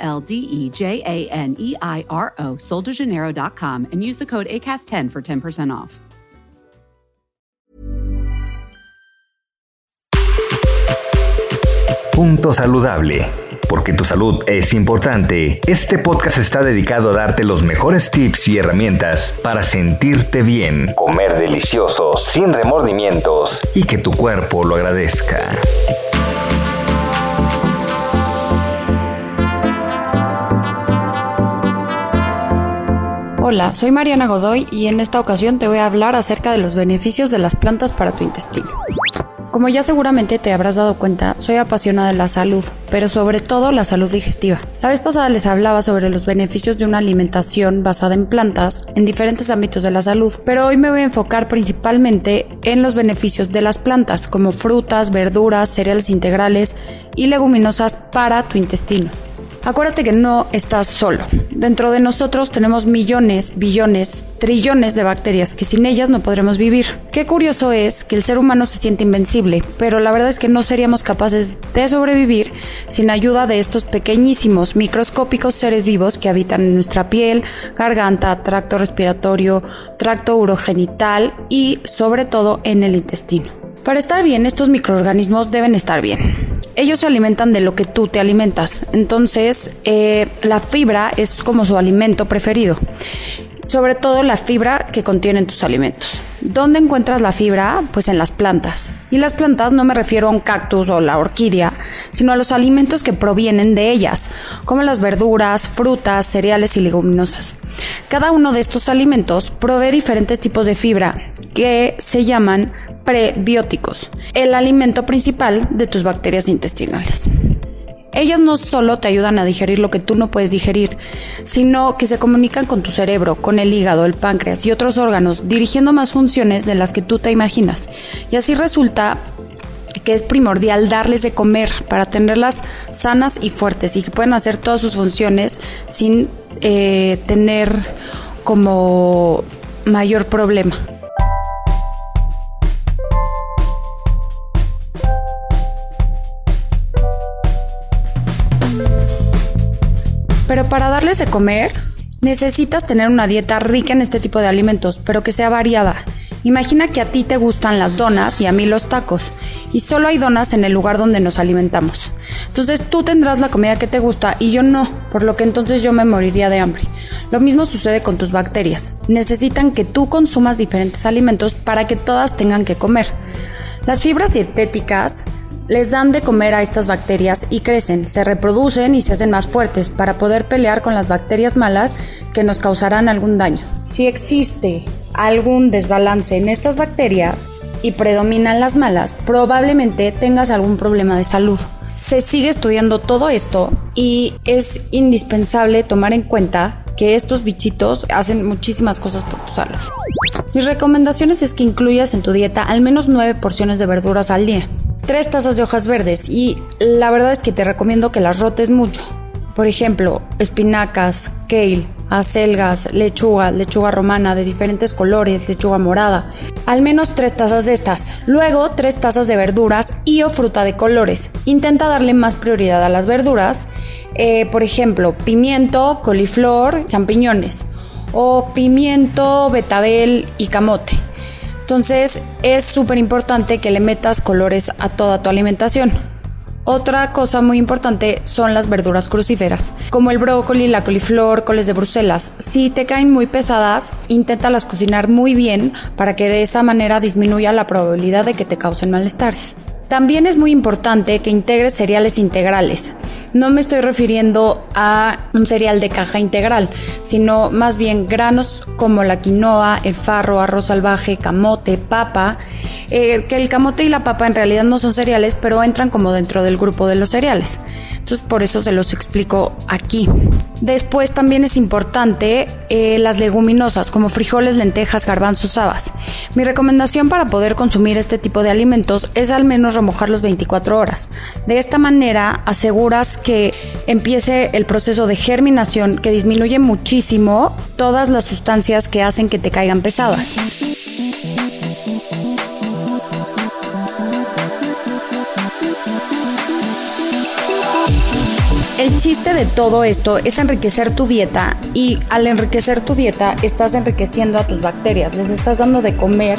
L D E J A N E I R O, soldejaneiro.com, and use the code ACAST10 for 10% off. Punto saludable. Porque tu salud es importante, este podcast está dedicado a darte los mejores tips y herramientas para sentirte bien, comer delicioso, sin remordimientos y que tu cuerpo lo agradezca. Hola, soy Mariana Godoy y en esta ocasión te voy a hablar acerca de los beneficios de las plantas para tu intestino. Como ya seguramente te habrás dado cuenta, soy apasionada de la salud, pero sobre todo la salud digestiva. La vez pasada les hablaba sobre los beneficios de una alimentación basada en plantas en diferentes ámbitos de la salud, pero hoy me voy a enfocar principalmente en los beneficios de las plantas, como frutas, verduras, cereales integrales y leguminosas para tu intestino. Acuérdate que no estás solo. Dentro de nosotros tenemos millones, billones, trillones de bacterias que sin ellas no podremos vivir. Qué curioso es que el ser humano se siente invencible, pero la verdad es que no seríamos capaces de sobrevivir sin ayuda de estos pequeñísimos, microscópicos seres vivos que habitan en nuestra piel, garganta, tracto respiratorio, tracto urogenital y sobre todo en el intestino. Para estar bien, estos microorganismos deben estar bien ellos se alimentan de lo que tú te alimentas. Entonces, eh, la fibra es como su alimento preferido. Sobre todo la fibra que contienen tus alimentos. ¿Dónde encuentras la fibra? Pues en las plantas. Y las plantas no me refiero a un cactus o la orquídea, sino a los alimentos que provienen de ellas, como las verduras, frutas, cereales y leguminosas. Cada uno de estos alimentos provee diferentes tipos de fibra que se llaman prebióticos, el alimento principal de tus bacterias intestinales. Ellas no solo te ayudan a digerir lo que tú no puedes digerir, sino que se comunican con tu cerebro, con el hígado, el páncreas y otros órganos, dirigiendo más funciones de las que tú te imaginas. Y así resulta que es primordial darles de comer para tenerlas sanas y fuertes y que puedan hacer todas sus funciones sin eh, tener como mayor problema. Para darles de comer, necesitas tener una dieta rica en este tipo de alimentos, pero que sea variada. Imagina que a ti te gustan las donas y a mí los tacos, y solo hay donas en el lugar donde nos alimentamos. Entonces tú tendrás la comida que te gusta y yo no, por lo que entonces yo me moriría de hambre. Lo mismo sucede con tus bacterias. Necesitan que tú consumas diferentes alimentos para que todas tengan que comer. Las fibras dietéticas les dan de comer a estas bacterias y crecen, se reproducen y se hacen más fuertes para poder pelear con las bacterias malas que nos causarán algún daño. Si existe algún desbalance en estas bacterias y predominan las malas, probablemente tengas algún problema de salud. Se sigue estudiando todo esto y es indispensable tomar en cuenta que estos bichitos hacen muchísimas cosas por tus alas. Mis recomendaciones es que incluyas en tu dieta al menos 9 porciones de verduras al día tres tazas de hojas verdes y la verdad es que te recomiendo que las rotes mucho. Por ejemplo, espinacas, kale, acelgas, lechuga, lechuga romana de diferentes colores, lechuga morada. Al menos tres tazas de estas. Luego, tres tazas de verduras y o fruta de colores. Intenta darle más prioridad a las verduras. Eh, por ejemplo, pimiento, coliflor, champiñones. O pimiento, betabel y camote. Entonces es súper importante que le metas colores a toda tu alimentación. Otra cosa muy importante son las verduras crucíferas, como el brócoli, la coliflor, coles de Bruselas. Si te caen muy pesadas, inténtalas cocinar muy bien para que de esa manera disminuya la probabilidad de que te causen malestares. También es muy importante que integres cereales integrales. No me estoy refiriendo a un cereal de caja integral, sino más bien granos como la quinoa, el farro, arroz salvaje, camote, papa. Eh, que el camote y la papa en realidad no son cereales, pero entran como dentro del grupo de los cereales. Por eso se los explico aquí. Después también es importante eh, las leguminosas como frijoles, lentejas, garbanzos, habas. Mi recomendación para poder consumir este tipo de alimentos es al menos remojarlos 24 horas. De esta manera aseguras que empiece el proceso de germinación que disminuye muchísimo todas las sustancias que hacen que te caigan pesadas. Chiste de todo esto es enriquecer tu dieta y al enriquecer tu dieta estás enriqueciendo a tus bacterias, les estás dando de comer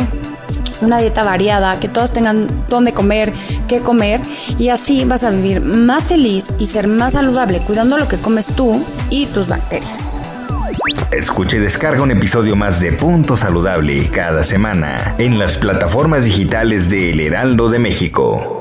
una dieta variada, que todos tengan dónde comer, qué comer y así vas a vivir más feliz y ser más saludable cuidando lo que comes tú y tus bacterias. Escuche y descarga un episodio más de Punto Saludable cada semana en las plataformas digitales de El Heraldo de México.